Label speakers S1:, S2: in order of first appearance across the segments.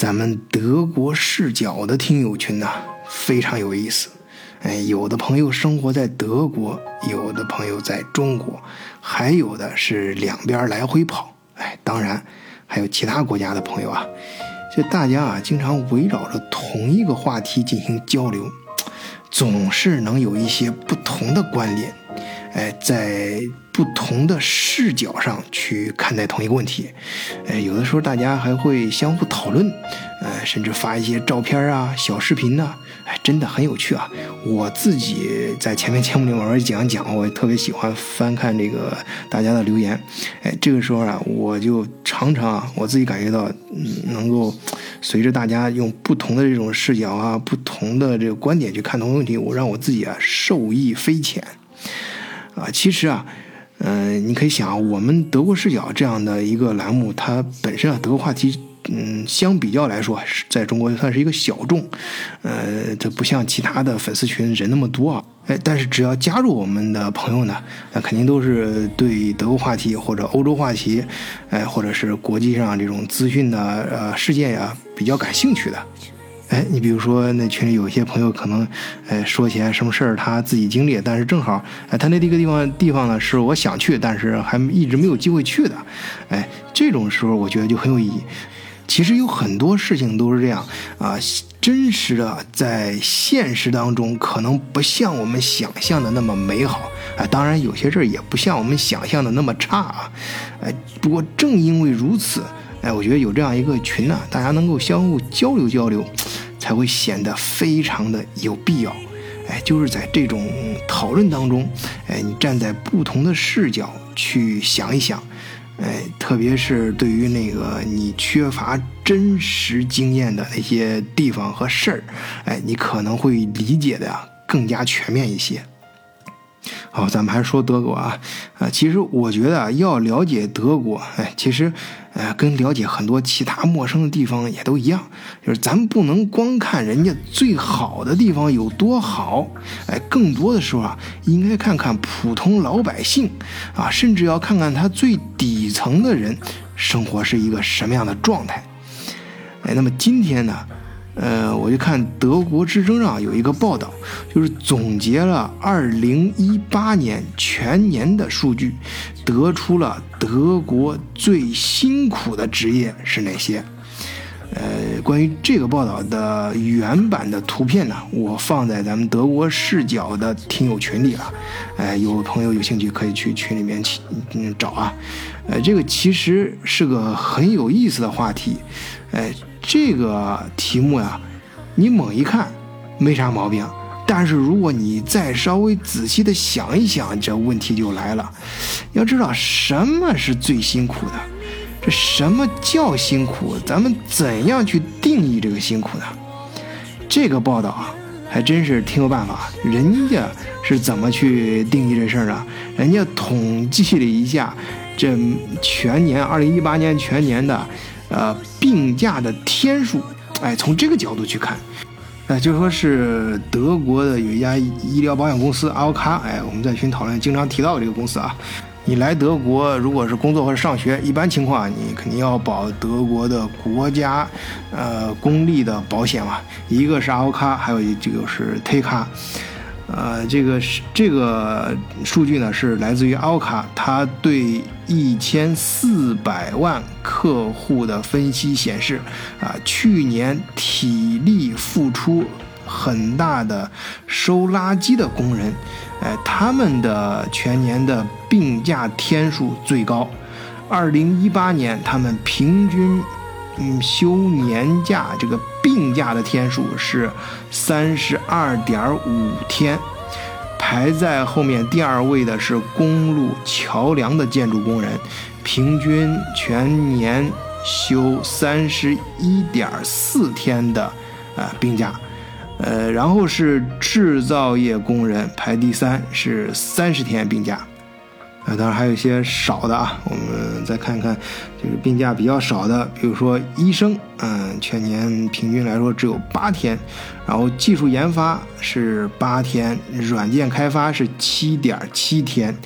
S1: 咱们德国视角的听友群呐，非常有意思。哎，有的朋友生活在德国，有的朋友在中国，还有的是两边来回跑。哎，当然还有其他国家的朋友啊。这大家啊，经常围绕着同一个话题进行交流，总是能有一些不同的观点。哎，在不同的视角上去看待同一个问题，哎，有的时候大家还会相互讨论，呃，甚至发一些照片啊、小视频呐，哎，真的很有趣啊。我自己在前面节目里面也讲讲，我特别喜欢翻看这个大家的留言，哎，这个时候啊，我就常常啊，我自己感觉到，嗯，能够随着大家用不同的这种视角啊、不同的这个观点去看同一个问题，我让我自己啊受益匪浅。啊，其实啊，嗯，你可以想，我们德国视角这样的一个栏目，它本身啊，德国话题，嗯，相比较来说是，在中国算是一个小众，呃，这不像其他的粉丝群人那么多啊，哎，但是只要加入我们的朋友呢，那肯定都是对德国话题或者欧洲话题，哎，或者是国际上这种资讯的呃事件呀，比较感兴趣的。哎，你比如说那群里有些朋友可能，哎，说起来什么事儿他自己经历，但是正好，哎，他那这个地方地方呢是我想去，但是还一直没有机会去的，哎，这种时候我觉得就很有意义。其实有很多事情都是这样啊，真实的在现实当中可能不像我们想象的那么美好，啊，当然有些事儿也不像我们想象的那么差啊，哎，不过正因为如此。哎，我觉得有这样一个群呢，大家能够相互交流交流，才会显得非常的有必要。哎，就是在这种讨论当中，哎，你站在不同的视角去想一想，哎，特别是对于那个你缺乏真实经验的那些地方和事儿，哎，你可能会理解的更加全面一些。好，咱们还是说德国啊，啊，其实我觉得要了解德国，哎，其实，呃，跟了解很多其他陌生的地方也都一样，就是咱不能光看人家最好的地方有多好，哎，更多的时候啊，应该看看普通老百姓，啊，甚至要看看他最底层的人生活是一个什么样的状态，哎，那么今天呢？呃，我就看德国之声上有一个报道，就是总结了2018年全年的数据，得出了德国最辛苦的职业是哪些。呃，关于这个报道的原版的图片呢，我放在咱们德国视角的听友群里了。哎，有朋友有兴趣可以去群里面去嗯找啊。呃，这个其实是个很有意思的话题。哎。这个题目呀，你猛一看没啥毛病，但是如果你再稍微仔细的想一想，这问题就来了。要知道什么是最辛苦的，这什么叫辛苦？咱们怎样去定义这个辛苦呢？这个报道啊，还真是挺有办法。人家是怎么去定义这事儿的？人家统计了一下，这全年二零一八年全年的。呃，病假的天数，哎，从这个角度去看，哎，就说是德国的有一家医疗保险公司阿欧卡，哎，我们在群讨论经常提到这个公司啊。你来德国，如果是工作或者上学，一般情况你肯定要保德国的国家呃公立的保险嘛，一个是阿欧卡，还有一个是忒卡。呃，这个是这个数据呢，是来自于奥卡，他对一千四百万客户的分析显示，啊，去年体力付出很大的收垃圾的工人，哎，他们的全年的病假天数最高，二零一八年他们平均。嗯，休年假这个病假的天数是三十二点五天，排在后面第二位的是公路桥梁的建筑工人，平均全年休三十一点四天的啊病假，呃，然后是制造业工人排第三，是三十天病假。当然还有一些少的啊，我们再看看，就是病假比较少的，比如说医生，嗯，全年平均来说只有八天，然后技术研发是八天，软件开发是七点七天，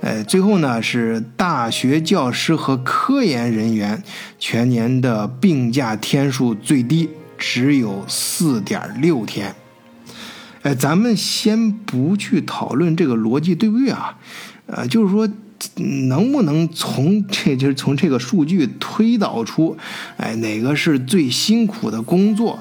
S1: 呃，最后呢是大学教师和科研人员全年的病假天数最低只有四点六天。哎，咱们先不去讨论这个逻辑对不对啊？呃，就是说，能不能从这就是从这个数据推导出，哎，哪个是最辛苦的工作？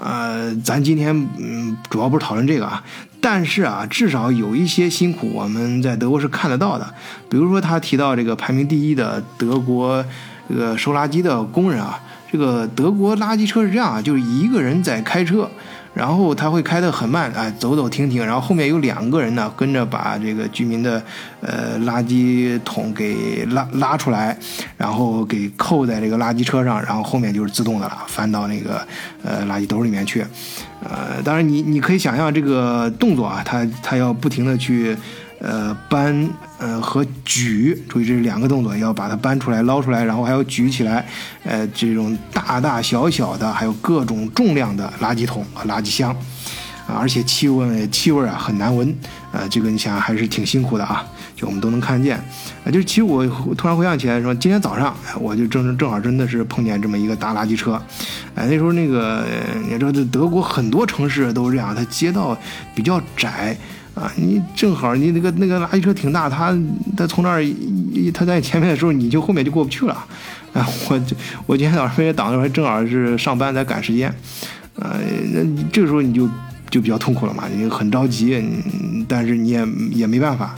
S1: 呃，咱今天嗯，主要不是讨论这个啊。但是啊，至少有一些辛苦我们在德国是看得到的。比如说，他提到这个排名第一的德国这个收垃圾的工人啊，这个德国垃圾车是这样啊，就是一个人在开车。然后他会开得很慢，哎，走走停停，然后后面有两个人呢，跟着把这个居民的呃垃圾桶给拉拉出来，然后给扣在这个垃圾车上，然后后面就是自动的了，翻到那个呃垃圾兜里面去。呃，当然你你可以想象这个动作啊，他他要不停的去。呃，搬呃和举，注意这是两个动作，要把它搬出来、捞出来，然后还要举起来。呃，这种大大小小的，还有各种重量的垃圾桶和垃圾箱，啊，而且气味气味啊很难闻。呃，这个你想还是挺辛苦的啊，就我们都能看见。啊，就是其实我突然回想起来说，今天早上我就正正好真的是碰见这么一个大垃圾车。哎，那时候那个你知道，德国很多城市都是这样，它街道比较窄。啊，你正好你那个那个垃圾车挺大，他他从那儿他在前面的时候，你就后面就过不去了。啊，我我今天早上也挡着，正好是上班在赶时间。呃，那这个时候你就就比较痛苦了嘛，你很着急，但是你也也没办法。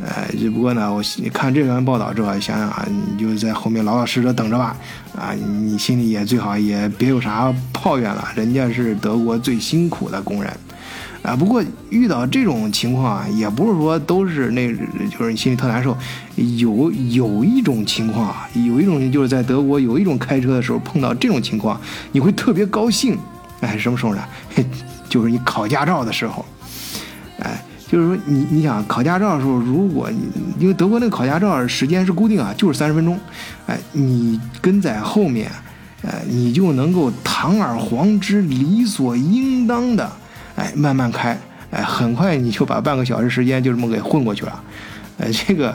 S1: 呃，只不过呢，我看这篇报道之后，想想啊，你就在后面老老实实等着吧。啊，你心里也最好也别有啥抱怨了，人家是德国最辛苦的工人。啊，不过遇到这种情况啊，也不是说都是那，就是你心里特难受。有有一种情况啊，有一种就是在德国有一种开车的时候碰到这种情况，你会特别高兴。哎，什么时候呢？就是你考驾照的时候。哎，就是说你你想考驾照的时候，如果你因为德国那个考驾照时间是固定啊，就是三十分钟。哎，你跟在后面，哎，你就能够堂而皇之、理所应当的。哎，慢慢开，哎，很快你就把半个小时时间就这么给混过去了，哎，这个，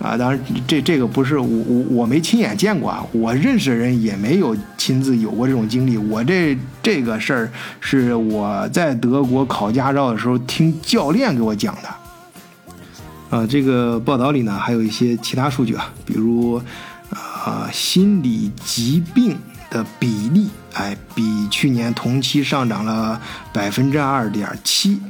S1: 啊，当然这这个不是我我我没亲眼见过啊，我认识的人也没有亲自有过这种经历，我这这个事儿是我在德国考驾照的时候听教练给我讲的，啊，这个报道里呢还有一些其他数据啊，比如啊心理疾病。的比例，哎，比去年同期上涨了百分之二点七，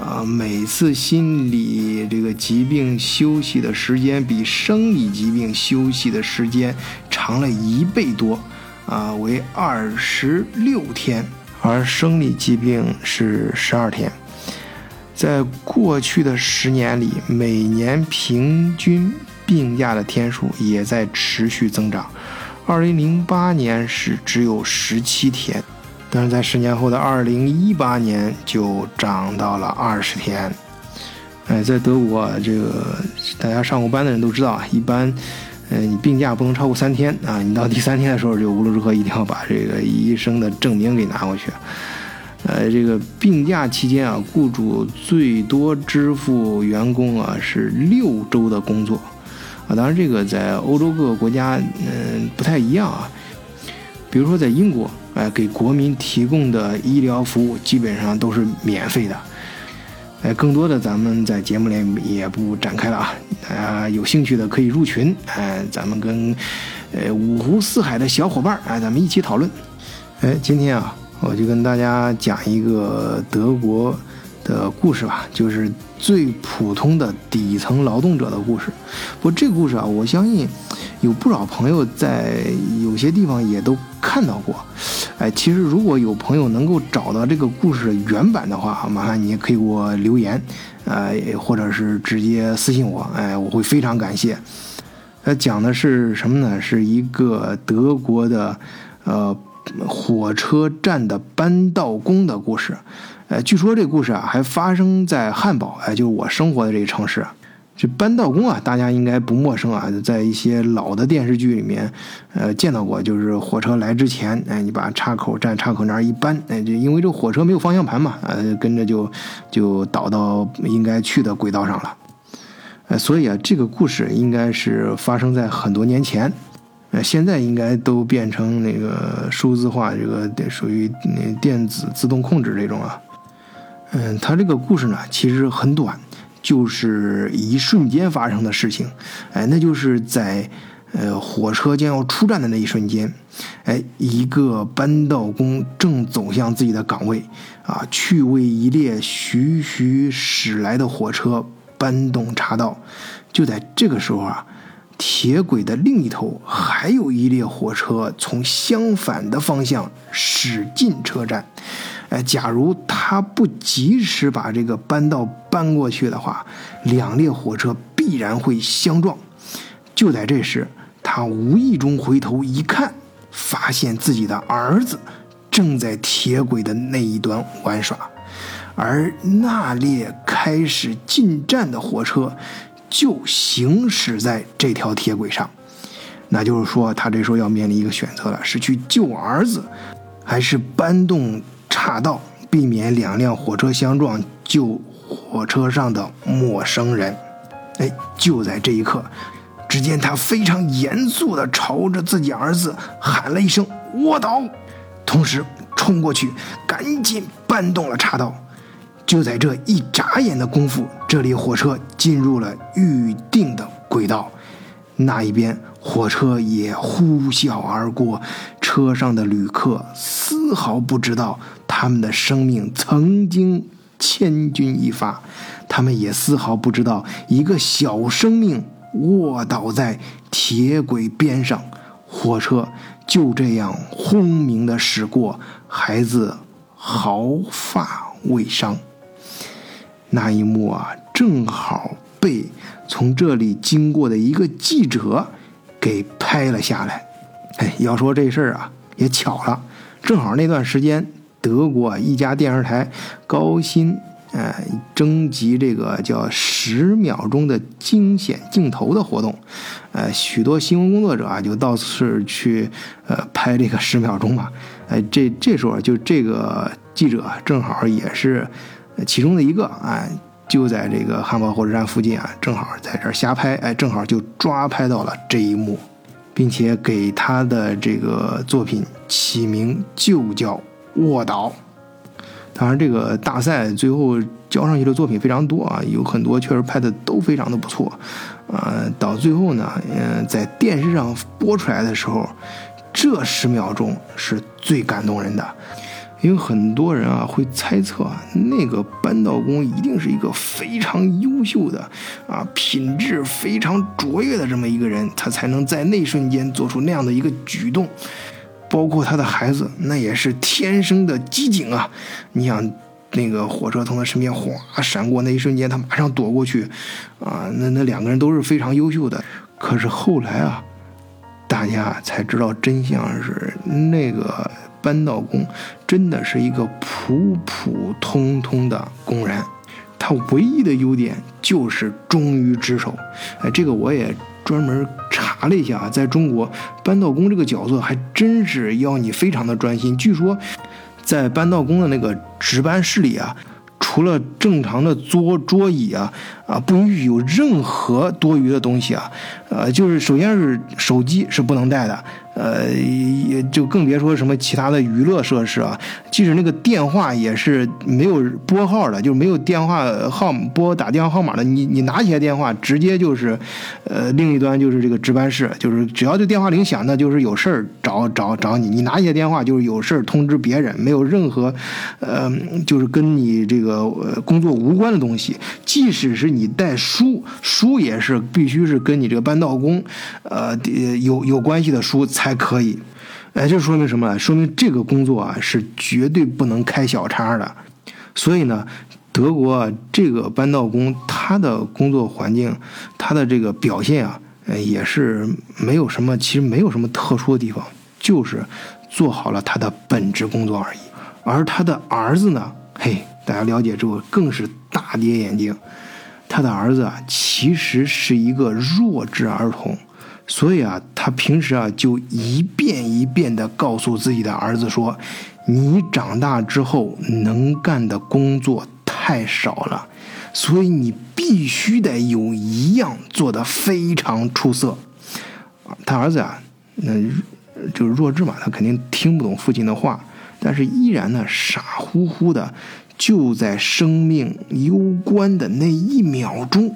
S1: 啊，每次心理这个疾病休息的时间比生理疾病休息的时间长了一倍多，啊，为二十六天，而生理疾病是十二天。在过去的十年里，每年平均病假的天数也在持续增长。二零零八年是只有十七天，但是在十年后的二零一八年就涨到了二十天。哎，在德国，这个大家上过班的人都知道啊，一般，嗯，你病假不能超过三天啊。你到第三天的时候，就无论如何一定要把这个医生的证明给拿过去。呃，这个病假期间啊，雇主最多支付员工啊是六周的工作。啊，当然，这个在欧洲各个国家，嗯，不太一样啊。比如说，在英国，哎，给国民提供的医疗服务基本上都是免费的。哎，更多的咱们在节目里也不展开了啊。大家有兴趣的可以入群，哎，咱们跟呃五湖四海的小伙伴哎，咱们一起讨论。哎，今天啊，我就跟大家讲一个德国。的故事吧，就是最普通的底层劳动者的故事。不过这个故事啊，我相信有不少朋友在有些地方也都看到过。哎，其实如果有朋友能够找到这个故事原版的话，麻烦你也可以给我留言，呃，或者是直接私信我，哎，我会非常感谢。它讲的是什么呢？是一个德国的呃火车站的搬道工的故事。呃，据说这故事啊，还发生在汉堡，哎，就是我生活的这个城市。这搬道工啊，大家应该不陌生啊，在一些老的电视剧里面，呃，见到过。就是火车来之前，哎，你把岔口站岔口那儿一搬，哎，就因为这火车没有方向盘嘛，呃，跟着就就倒到应该去的轨道上了。呃，所以啊，这个故事应该是发生在很多年前，呃，现在应该都变成那个数字化，这个属于那电子自动控制这种啊。嗯，他这个故事呢，其实很短，就是一瞬间发生的事情，哎，那就是在呃火车将要出站的那一瞬间，哎，一个扳道工正走向自己的岗位，啊，去为一列徐徐驶来的火车搬动岔道。就在这个时候啊，铁轨的另一头还有一列火车从相反的方向驶进车站。哎，假如他不及时把这个搬道搬过去的话，两列火车必然会相撞。就在这时，他无意中回头一看，发现自己的儿子正在铁轨的那一端玩耍，而那列开始进站的火车就行驶在这条铁轨上。那就是说，他这时候要面临一个选择了：是去救儿子，还是搬动？岔道，避免两辆火车相撞，救火车上的陌生人。哎，就在这一刻，只见他非常严肃地朝着自己儿子喊了一声“卧倒”，同时冲过去，赶紧搬动了岔道。就在这一眨眼的功夫，这列火车进入了预定的轨道。那一边，火车也呼啸而过，车上的旅客丝毫不知道。他们的生命曾经千钧一发，他们也丝毫不知道一个小生命卧倒在铁轨边上，火车就这样轰鸣的驶过，孩子毫发未伤。那一幕啊，正好被从这里经过的一个记者给拍了下来。哎，要说这事儿啊，也巧了，正好那段时间。德国一家电视台高薪，呃，征集这个叫十秒钟的惊险镜头的活动，呃，许多新闻工作者啊就到处去，呃，拍这个十秒钟嘛，呃，这这时候就这个记者正好也是其中的一个，哎，就在这个汉堡火车站附近啊，正好在这儿瞎拍，哎，正好就抓拍到了这一幕，并且给他的这个作品起名就叫。卧倒，当然，这个大赛最后交上去的作品非常多啊，有很多确实拍的都非常的不错，呃，到最后呢，嗯，在电视上播出来的时候，这十秒钟是最感动人的，因为很多人啊会猜测那个扳道工一定是一个非常优秀的啊，品质非常卓越的这么一个人，他才能在那瞬间做出那样的一个举动。包括他的孩子，那也是天生的机警啊！你想，那个火车从他身边哗闪过那一瞬间，他马上躲过去，啊，那那两个人都是非常优秀的。可是后来啊，大家才知道真相是，那个扳道工真的是一个普普通通的工人，他唯一的优点就是忠于职守。哎，这个我也专门。查了一下啊，在中国，扳道工这个角色还真是要你非常的专心。据说，在扳道工的那个值班室里啊，除了正常的桌桌椅啊啊，不允许有任何多余的东西啊。呃，就是首先是手机是不能带的。呃，也就更别说什么其他的娱乐设施啊，即使那个电话也是没有拨号的，就是没有电话号拨打电话号码的。你你拿起来电话，直接就是，呃，另一端就是这个值班室，就是只要这电话铃响，那就是有事儿找找找你。你拿起来电话就是有事儿通知别人，没有任何，呃，就是跟你这个工作无关的东西。即使是你带书，书也是必须是跟你这个班道工，呃，有有关系的书。才可以，哎，这说明什么？说明这个工作啊是绝对不能开小差的。所以呢，德国这个扳道工他的工作环境，他的这个表现啊，也是没有什么，其实没有什么特殊的地方，就是做好了他的本职工作而已。而他的儿子呢，嘿，大家了解之后更是大跌眼镜。他的儿子啊，其实是一个弱智儿童。所以啊，他平时啊就一遍一遍地告诉自己的儿子说：“你长大之后能干的工作太少了，所以你必须得有一样做得非常出色。他儿子啊，那就是弱智嘛，他肯定听不懂父亲的话，但是依然呢傻乎乎的，就在生命攸关的那一秒钟，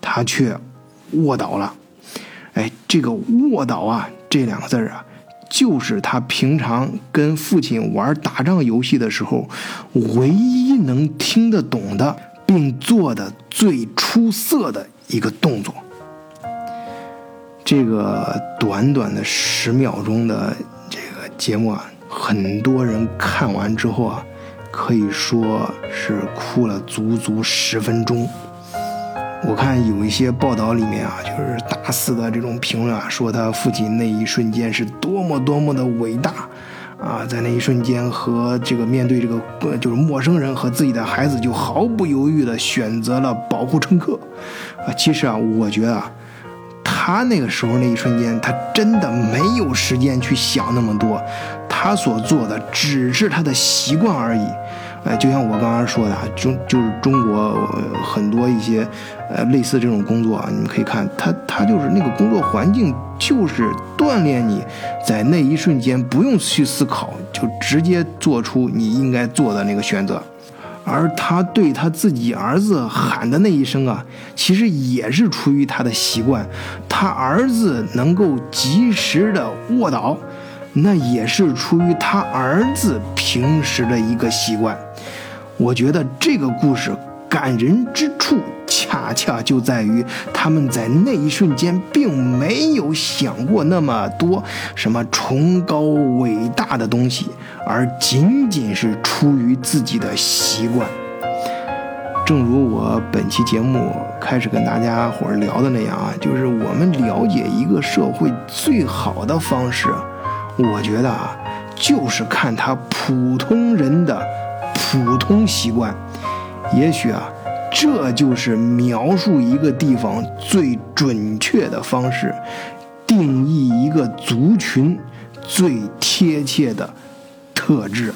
S1: 他却卧倒了。哎，这个卧倒啊，这两个字啊。就是他平常跟父亲玩打仗游戏的时候，唯一能听得懂的，并做的最出色的一个动作。这个短短的十秒钟的这个节目啊，很多人看完之后啊，可以说是哭了足足十分钟。我看有一些报道里面啊，就是大肆的这种评论啊，说他父亲那一瞬间是多么多么的伟大，啊，在那一瞬间和这个面对这个就是陌生人和自己的孩子，就毫不犹豫的选择了保护乘客，啊，其实啊，我觉得啊，他那个时候那一瞬间，他真的没有时间去想那么多，他所做的只是他的习惯而已。哎，就像我刚刚说的，中就是中国很多一些，呃，类似这种工作啊，你们可以看，他他就是那个工作环境，就是锻炼你在那一瞬间不用去思考，就直接做出你应该做的那个选择。而他对他自己儿子喊的那一声啊，其实也是出于他的习惯，他儿子能够及时的卧倒。那也是出于他儿子平时的一个习惯。我觉得这个故事感人之处，恰恰就在于他们在那一瞬间并没有想过那么多什么崇高伟大的东西，而仅仅是出于自己的习惯。正如我本期节目开始跟大家伙聊的那样啊，就是我们了解一个社会最好的方式。我觉得啊，就是看他普通人的普通习惯，也许啊，这就是描述一个地方最准确的方式，定义一个族群最贴切的特质。